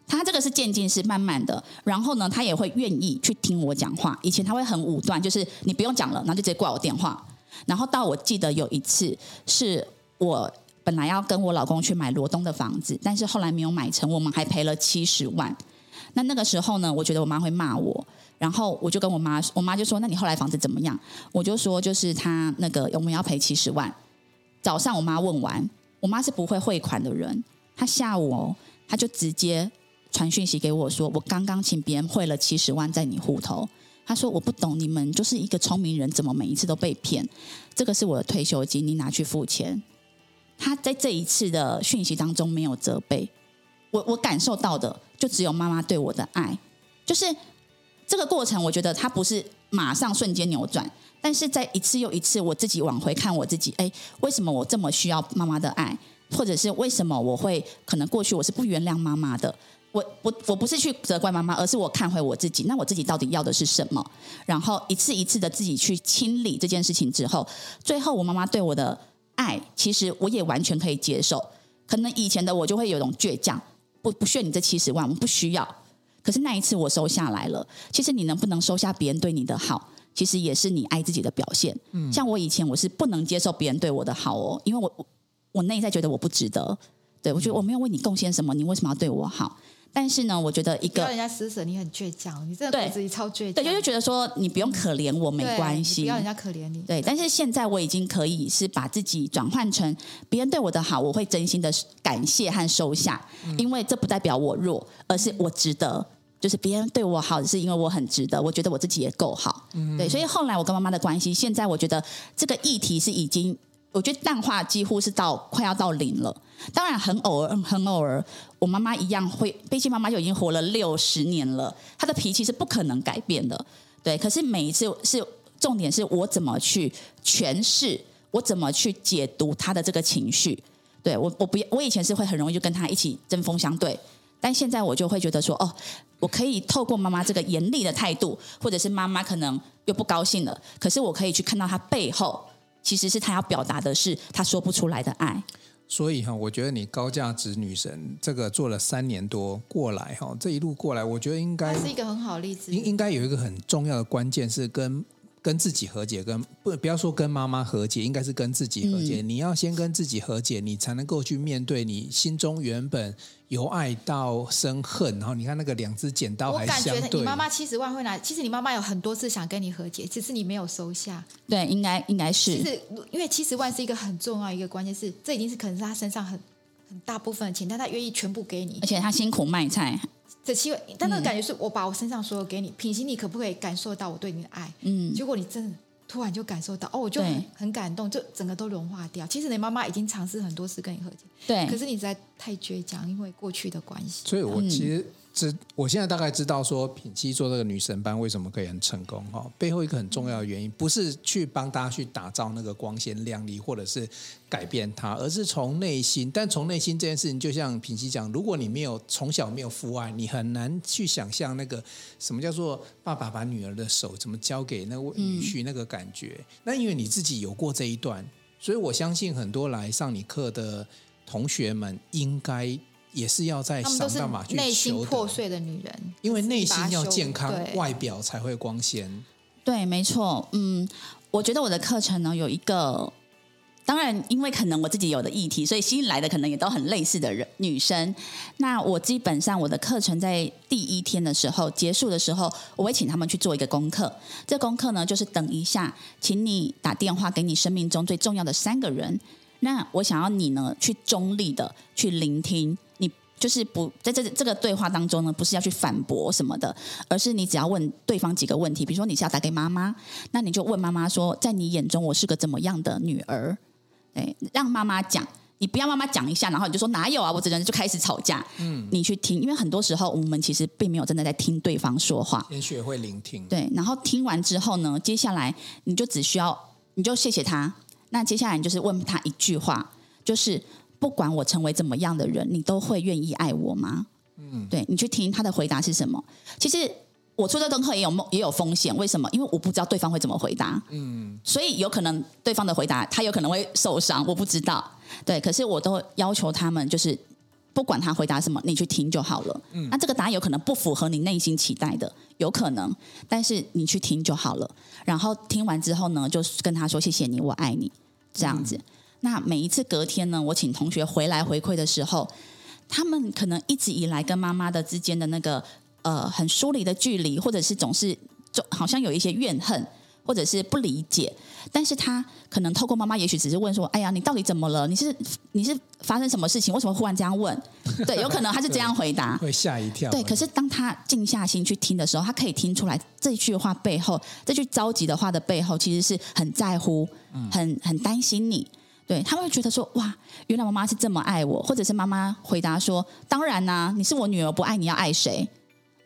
她这个是渐进式，慢慢的，然后呢，她也会愿意去听我讲话。以前她会很武断，就是你不用讲了，然后就直接挂我电话。然后到我记得有一次，是我本来要跟我老公去买罗东的房子，但是后来没有买成，我们还赔了七十万。那那个时候呢，我觉得我妈会骂我。然后我就跟我妈，我妈就说：“那你后来房子怎么样？”我就说：“就是他那个我们要赔七十万。”早上我妈问完，我妈是不会汇款的人，她下午哦，她就直接传讯息给我说：“我刚刚请别人汇了七十万在你户头。”她说：“我不懂你们就是一个聪明人，怎么每一次都被骗？这个是我的退休金，你拿去付钱。”他在这一次的讯息当中没有责备我，我感受到的就只有妈妈对我的爱。就是这个过程，我觉得他不是马上瞬间扭转，但是在一次又一次，我自己往回看我自己，哎，为什么我这么需要妈妈的爱？或者是为什么我会可能过去我是不原谅妈妈的？我我我不是去责怪妈妈，而是我看回我自己，那我自己到底要的是什么？然后一次一次的自己去清理这件事情之后，最后我妈妈对我的爱，其实我也完全可以接受。可能以前的我就会有种倔强，不不需要你这七十万，我不需要。可是那一次我收下来了。其实你能不能收下别人对你的好，其实也是你爱自己的表现。嗯，像我以前我是不能接受别人对我的好哦，因为我我内在觉得我不值得。对，我觉得我没有为你贡献什么，你为什么要对我好？但是呢，我觉得一个人家施舍，你很倔强，你真的自己超倔强。对，就是觉得说你不用可怜我，没关系，不要人家可怜你。对，但是现在我已经可以是把自己转换成别人对我的好，我会真心的感谢和收下，嗯、因为这不代表我弱，而是我值得。就是别人对我好，是因为我很值得，我觉得我自己也够好。嗯、对，所以后来我跟妈妈的关系，现在我觉得这个议题是已经。我觉得淡化几乎是到快要到零了。当然很偶尔，很偶尔，我妈妈一样会。毕竟妈妈就已经活了六十年了，她的脾气是不可能改变的。对，可是每一次是重点是我怎么去诠释，我怎么去解读她的这个情绪。对，我，我不，我以前是会很容易就跟她一起针锋相对，但现在我就会觉得说，哦，我可以透过妈妈这个严厉的态度，或者是妈妈可能又不高兴了，可是我可以去看到她背后。其实是她要表达的是她说不出来的爱，所以哈，我觉得你高价值女神这个做了三年多过来哈，这一路过来，我觉得应该是一个很好的例子。应应该有一个很重要的关键是跟。跟自己和解，跟不不要说跟妈妈和解，应该是跟自己和解。嗯、你要先跟自己和解，你才能够去面对你心中原本由爱到生恨。然后你看那个两只剪刀还相对。我感觉你妈妈七十万会拿，其实你妈妈有很多次想跟你和解，只是你没有收下。对，应该应该是。其实因为七十万是一个很重要一个关键，是这已经是可能是她身上很很大部分的钱，但他愿意全部给你，而且他辛苦卖菜。这气味，但那个感觉是我把我身上所有给你，品行，你可不可以感受到我对你的爱？嗯，结果你真的突然就感受到，哦，我就很，很感动，就整个都融化掉。其实你妈妈已经尝试很多次跟你和解，对，可是你实在太倔强，因为过去的关系。所以我其实。嗯这我现在大概知道说品七做这个女神班为什么可以很成功哈，背后一个很重要的原因不是去帮大家去打造那个光鲜亮丽，或者是改变她，而是从内心。但从内心这件事情，就像品七讲，如果你没有从小没有父爱，你很难去想象那个什么叫做爸爸把女儿的手怎么交给那位女婿那个感觉。那因为你自己有过这一段，所以我相信很多来上你课的同学们应该。也是要在想办法去内心破碎的女人，因为内心要健康，外表才会光鲜。对，没错。嗯，我觉得我的课程呢有一个，当然，因为可能我自己有的议题，所以吸引来的可能也都很类似的人女生。那我基本上我的课程在第一天的时候结束的时候，我会请他们去做一个功课。这功课呢，就是等一下，请你打电话给你生命中最重要的三个人。那我想要你呢去中立的去聆听。你就是不在这这个对话当中呢，不是要去反驳什么的，而是你只要问对方几个问题。比如说你是要打给妈妈，那你就问妈妈说，在你眼中我是个怎么样的女儿？哎，让妈妈讲，你不要妈妈讲一下，然后你就说哪有啊？我这人就开始吵架。嗯，你去听，因为很多时候我们其实并没有真的在听对方说话。先学会聆听。对，然后听完之后呢，接下来你就只需要你就谢谢他。那接下来你就是问他一句话，就是。不管我成为怎么样的人，你都会愿意爱我吗？嗯，对，你去听他的回答是什么。其实我做这功课也有也有风险，为什么？因为我不知道对方会怎么回答。嗯，所以有可能对方的回答他有可能会受伤，我不知道。对，可是我都要求他们，就是不管他回答什么，你去听就好了。嗯，那这个答案有可能不符合你内心期待的，有可能，但是你去听就好了。然后听完之后呢，就跟他说谢谢你，我爱你，这样子。嗯那每一次隔天呢，我请同学回来回馈的时候，他们可能一直以来跟妈妈的之间的那个呃很疏离的距离，或者是总是就好像有一些怨恨，或者是不理解。但是他可能透过妈妈，也许只是问说：“哎呀，你到底怎么了？你是你是发生什么事情？为什么忽然这样问？” 对，有可能他是这样回答，会吓一跳。对，可是当他静下心去听的时候，他可以听出来这句话背后，这句着急的话的背后，其实是很在乎，很很担心你。对，他会觉得说哇，原来妈妈是这么爱我，或者是妈妈回答说，当然啦、啊，你是我女儿，不爱你要爱谁？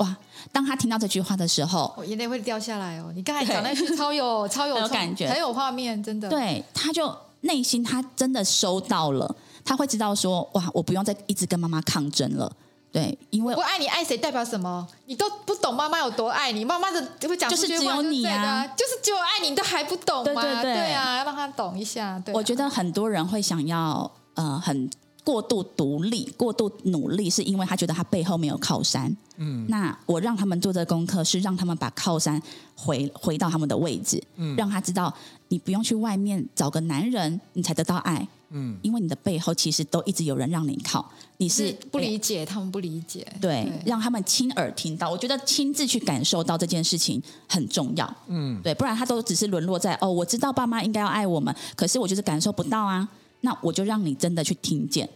哇，当他听到这句话的时候，我眼泪会掉下来哦。你刚才讲那句超 有超有，有感觉，很有画面，真的。对，他就内心他真的收到了，他会知道说哇，我不用再一直跟妈妈抗争了。对，因为我爱你爱谁代表什么？你都不懂妈妈有多爱你，妈妈的会讲就是只有你啊，就是只有爱你，你都还不懂吗？对对对，对啊，要让他懂一下。对啊，我觉得很多人会想要呃很过度独立、过度努力，是因为他觉得他背后没有靠山。嗯，那我让他们做这个功课，是让他们把靠山回回到他们的位置，嗯，让他知道你不用去外面找个男人，你才得到爱。嗯，因为你的背后其实都一直有人让你靠，你是，是不理解，他们不理解，对，对，让他们亲耳听到。我觉得亲自去感受到这件事情很重要，嗯，对，不然他都只是沦落在哦，我知道爸妈应该要爱我们，可是我就是感受不到啊。那我就让你真的去听见，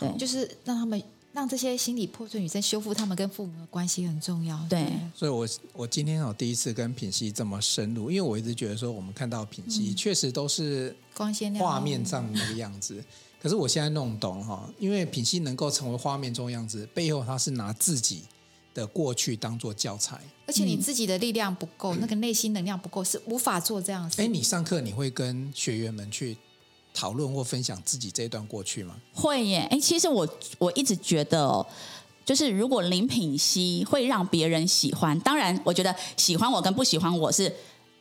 对，就是让他们。让这些心理破碎女生修复他们跟父母的关系很重要。对，所以我我今天我第一次跟品溪这么深入，因为我一直觉得说我们看到品溪确实都是光鲜亮画面上那个样子，可是我现在弄懂哈，因为品溪能够成为画面中的样子，背后他是拿自己的过去当做教材，而且你自己的力量不够，那个内心能量不够，是无法做这样子。哎，你上课你会跟学员们去。讨论或分享自己这一段过去吗？会耶，哎，其实我我一直觉得哦，就是如果林品熙会让别人喜欢，当然，我觉得喜欢我跟不喜欢我是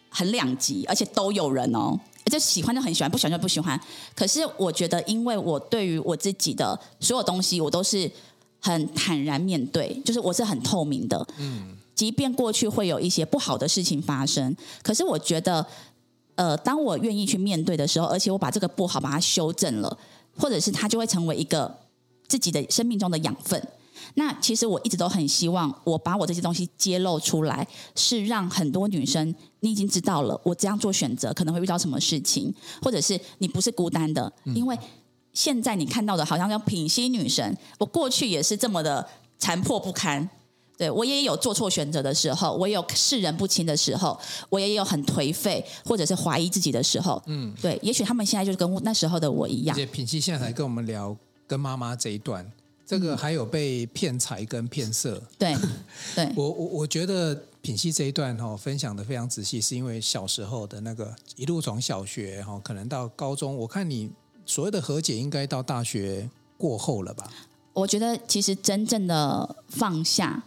很两极，而且都有人哦，就喜欢就很喜欢，不喜欢就不喜欢。可是我觉得，因为我对于我自己的所有东西，我都是很坦然面对，就是我是很透明的。嗯，即便过去会有一些不好的事情发生，可是我觉得。呃，当我愿意去面对的时候，而且我把这个不好把它修正了，或者是它就会成为一个自己的生命中的养分。那其实我一直都很希望，我把我这些东西揭露出来，是让很多女生，你已经知道了，我这样做选择可能会遇到什么事情，或者是你不是孤单的，因为现在你看到的好像叫品溪女神，我过去也是这么的残破不堪。对，我也有做错选择的时候，我也有世人不清的时候，我也有很颓废或者是怀疑自己的时候。嗯，对，也许他们现在就是跟那时候的我一样。而且品溪现在才跟我们聊跟妈妈这一段，这个还有被骗财跟骗色。对，对我我我觉得品溪这一段哈分享的非常仔细，是因为小时候的那个一路从小学哈，可能到高中，我看你所谓的和解应该到大学过后了吧？我觉得其实真正的放下。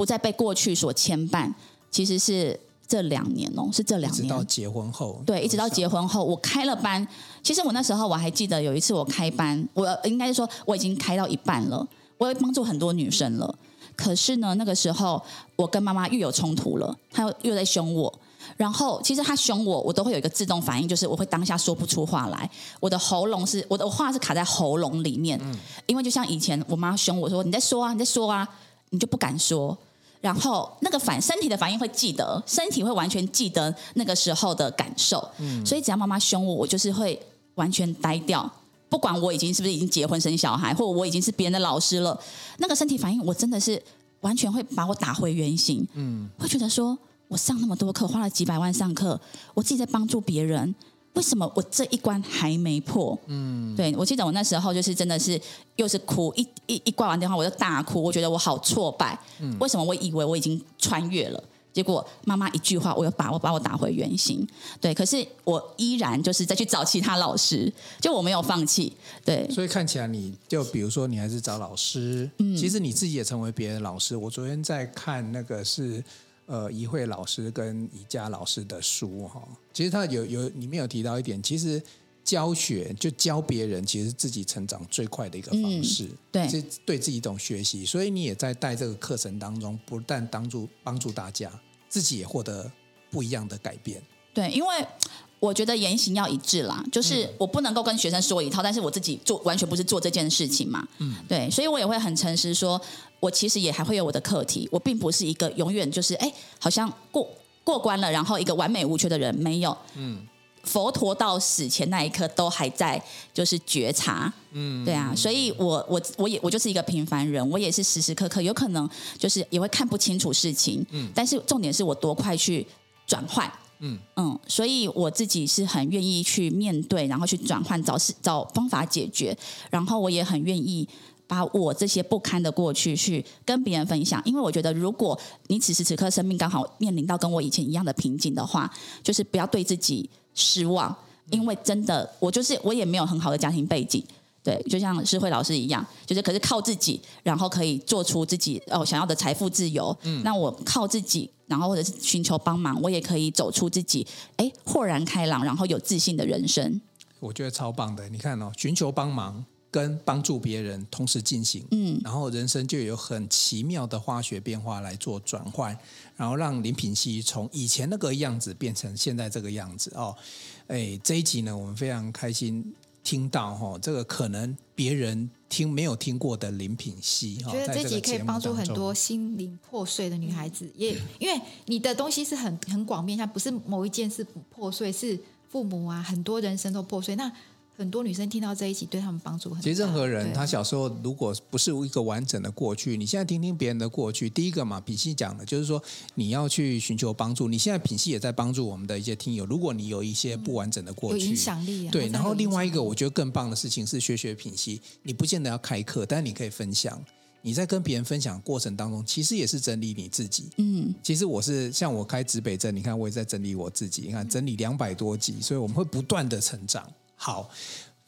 不再被过去所牵绊，其实是这两年哦，是这两年。直到结婚后，对，一直到结婚后，我开了班。其实我那时候我还记得有一次我开班，我应该是说我已经开到一半了，我也帮助很多女生了。可是呢，那个时候我跟妈妈又有冲突了，她又又在凶我。然后其实她凶我，我都会有一个自动反应，就是我会当下说不出话来，我的喉咙是我的话是卡在喉咙里面。嗯，因为就像以前我妈凶我说：“你在说啊，你在说啊，你就不敢说。”然后那个反身体的反应会记得，身体会完全记得那个时候的感受。嗯，所以只要妈妈凶我，我就是会完全呆掉，不管我已经是不是已经结婚生小孩，或者我已经是别人的老师了，那个身体反应我真的是完全会把我打回原形。嗯，会觉得说我上那么多课，花了几百万上课，我自己在帮助别人。为什么我这一关还没破？嗯，对，我记得我那时候就是真的是又是哭，一一一挂完电话我就大哭，我觉得我好挫败。嗯，为什么我以为我已经穿越了？结果妈妈一句话，我又把我把我打回原形。对，可是我依然就是再去找其他老师，就我没有放弃。对，所以看起来你就比如说你还是找老师，嗯，其实你自己也成为别人的老师。我昨天在看那个是。呃，怡慧老师跟宜家老师的书哈，其实他有有里面有提到一点，其实教学就教别人，其实自己成长最快的一个方式，嗯、对，是对自己一种学习。所以你也在带这个课程当中，不但帮助帮助大家，自己也获得不一样的改变。对，因为。我觉得言行要一致啦，就是我不能够跟学生说一套，但是我自己做完全不是做这件事情嘛。嗯，对，所以我也会很诚实说，我其实也还会有我的课题，我并不是一个永远就是哎，好像过过关了，然后一个完美无缺的人没有。嗯，佛陀到死前那一刻都还在就是觉察。嗯，对啊，所以我我我也我就是一个平凡人，我也是时时刻刻有可能就是也会看不清楚事情。嗯，但是重点是我多快去转换。嗯嗯，所以我自己是很愿意去面对，然后去转换，找事找方法解决，然后我也很愿意把我这些不堪的过去去跟别人分享，因为我觉得，如果你此时此刻生命刚好面临到跟我以前一样的瓶颈的话，就是不要对自己失望，因为真的，我就是我也没有很好的家庭背景。对，就像诗慧老师一样，就是可是靠自己，然后可以做出自己哦想要的财富自由。嗯，那我靠自己，然后或者是寻求帮忙，我也可以走出自己，哎，豁然开朗，然后有自信的人生。我觉得超棒的，你看哦，寻求帮忙跟帮助别人同时进行，嗯，然后人生就有很奇妙的化学变化来做转换，然后让林品希从以前那个样子变成现在这个样子哦。哎，这一集呢，我们非常开心。听到哈，这个可能别人听没有听过的林品希，觉得这集可以帮助很多心灵破碎的女孩子，嗯、也因为你的东西是很很广面，它不是某一件事不破碎，是父母啊，很多人生都破碎那。很多女生听到这一集，对他们帮助很大。其实任何人，他小时候如果不是一个完整的过去，你现在听听别人的过去，第一个嘛，品系讲的就是说你要去寻求帮助。你现在品系也在帮助我们的一些听友。如果你有一些不完整的过去，有影响力啊。对，然后另外一个我觉得更棒的事情是学学品系，你不见得要开课，但是你可以分享。你在跟别人分享过程当中，其实也是整理你自己。嗯，其实我是像我开指北针，你看我也在整理我自己。你看整理两百多集，所以我们会不断的成长。好，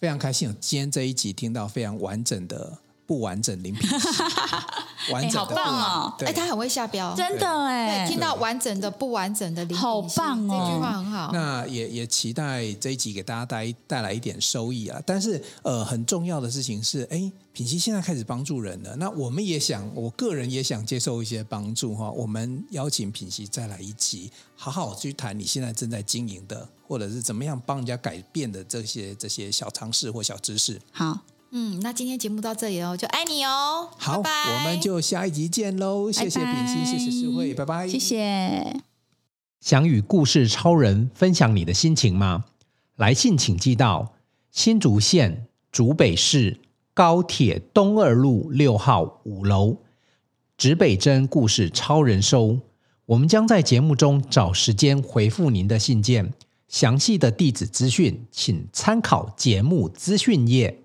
非常开心，今天这一集听到非常完整的不完整林品希。完整的、欸、好棒哦！哎，他很会下标，真的哎。听到完整的不完整的林品希，好棒哦！这句话很好。那也也期待这一集给大家带带来一点收益啊。但是呃，很重要的事情是，哎，品希现在开始帮助人了。那我们也想，我个人也想接受一些帮助哈。我们邀请品希再来一集，好好去谈你现在正在经营的，或者是怎么样帮人家改变的这些这些小常识或小知识。好。嗯，那今天节目到这里哦，就爱你哦。好，拜拜，我们就下一集见喽。谢谢品希，谢谢诗慧，拜拜。谢谢。想与故事超人分享你的心情吗？来信请寄到新竹县竹北市高铁东二路六号五楼，指北针故事超人收。我们将在节目中找时间回复您的信件。详细的地址资讯，请参考节目资讯页。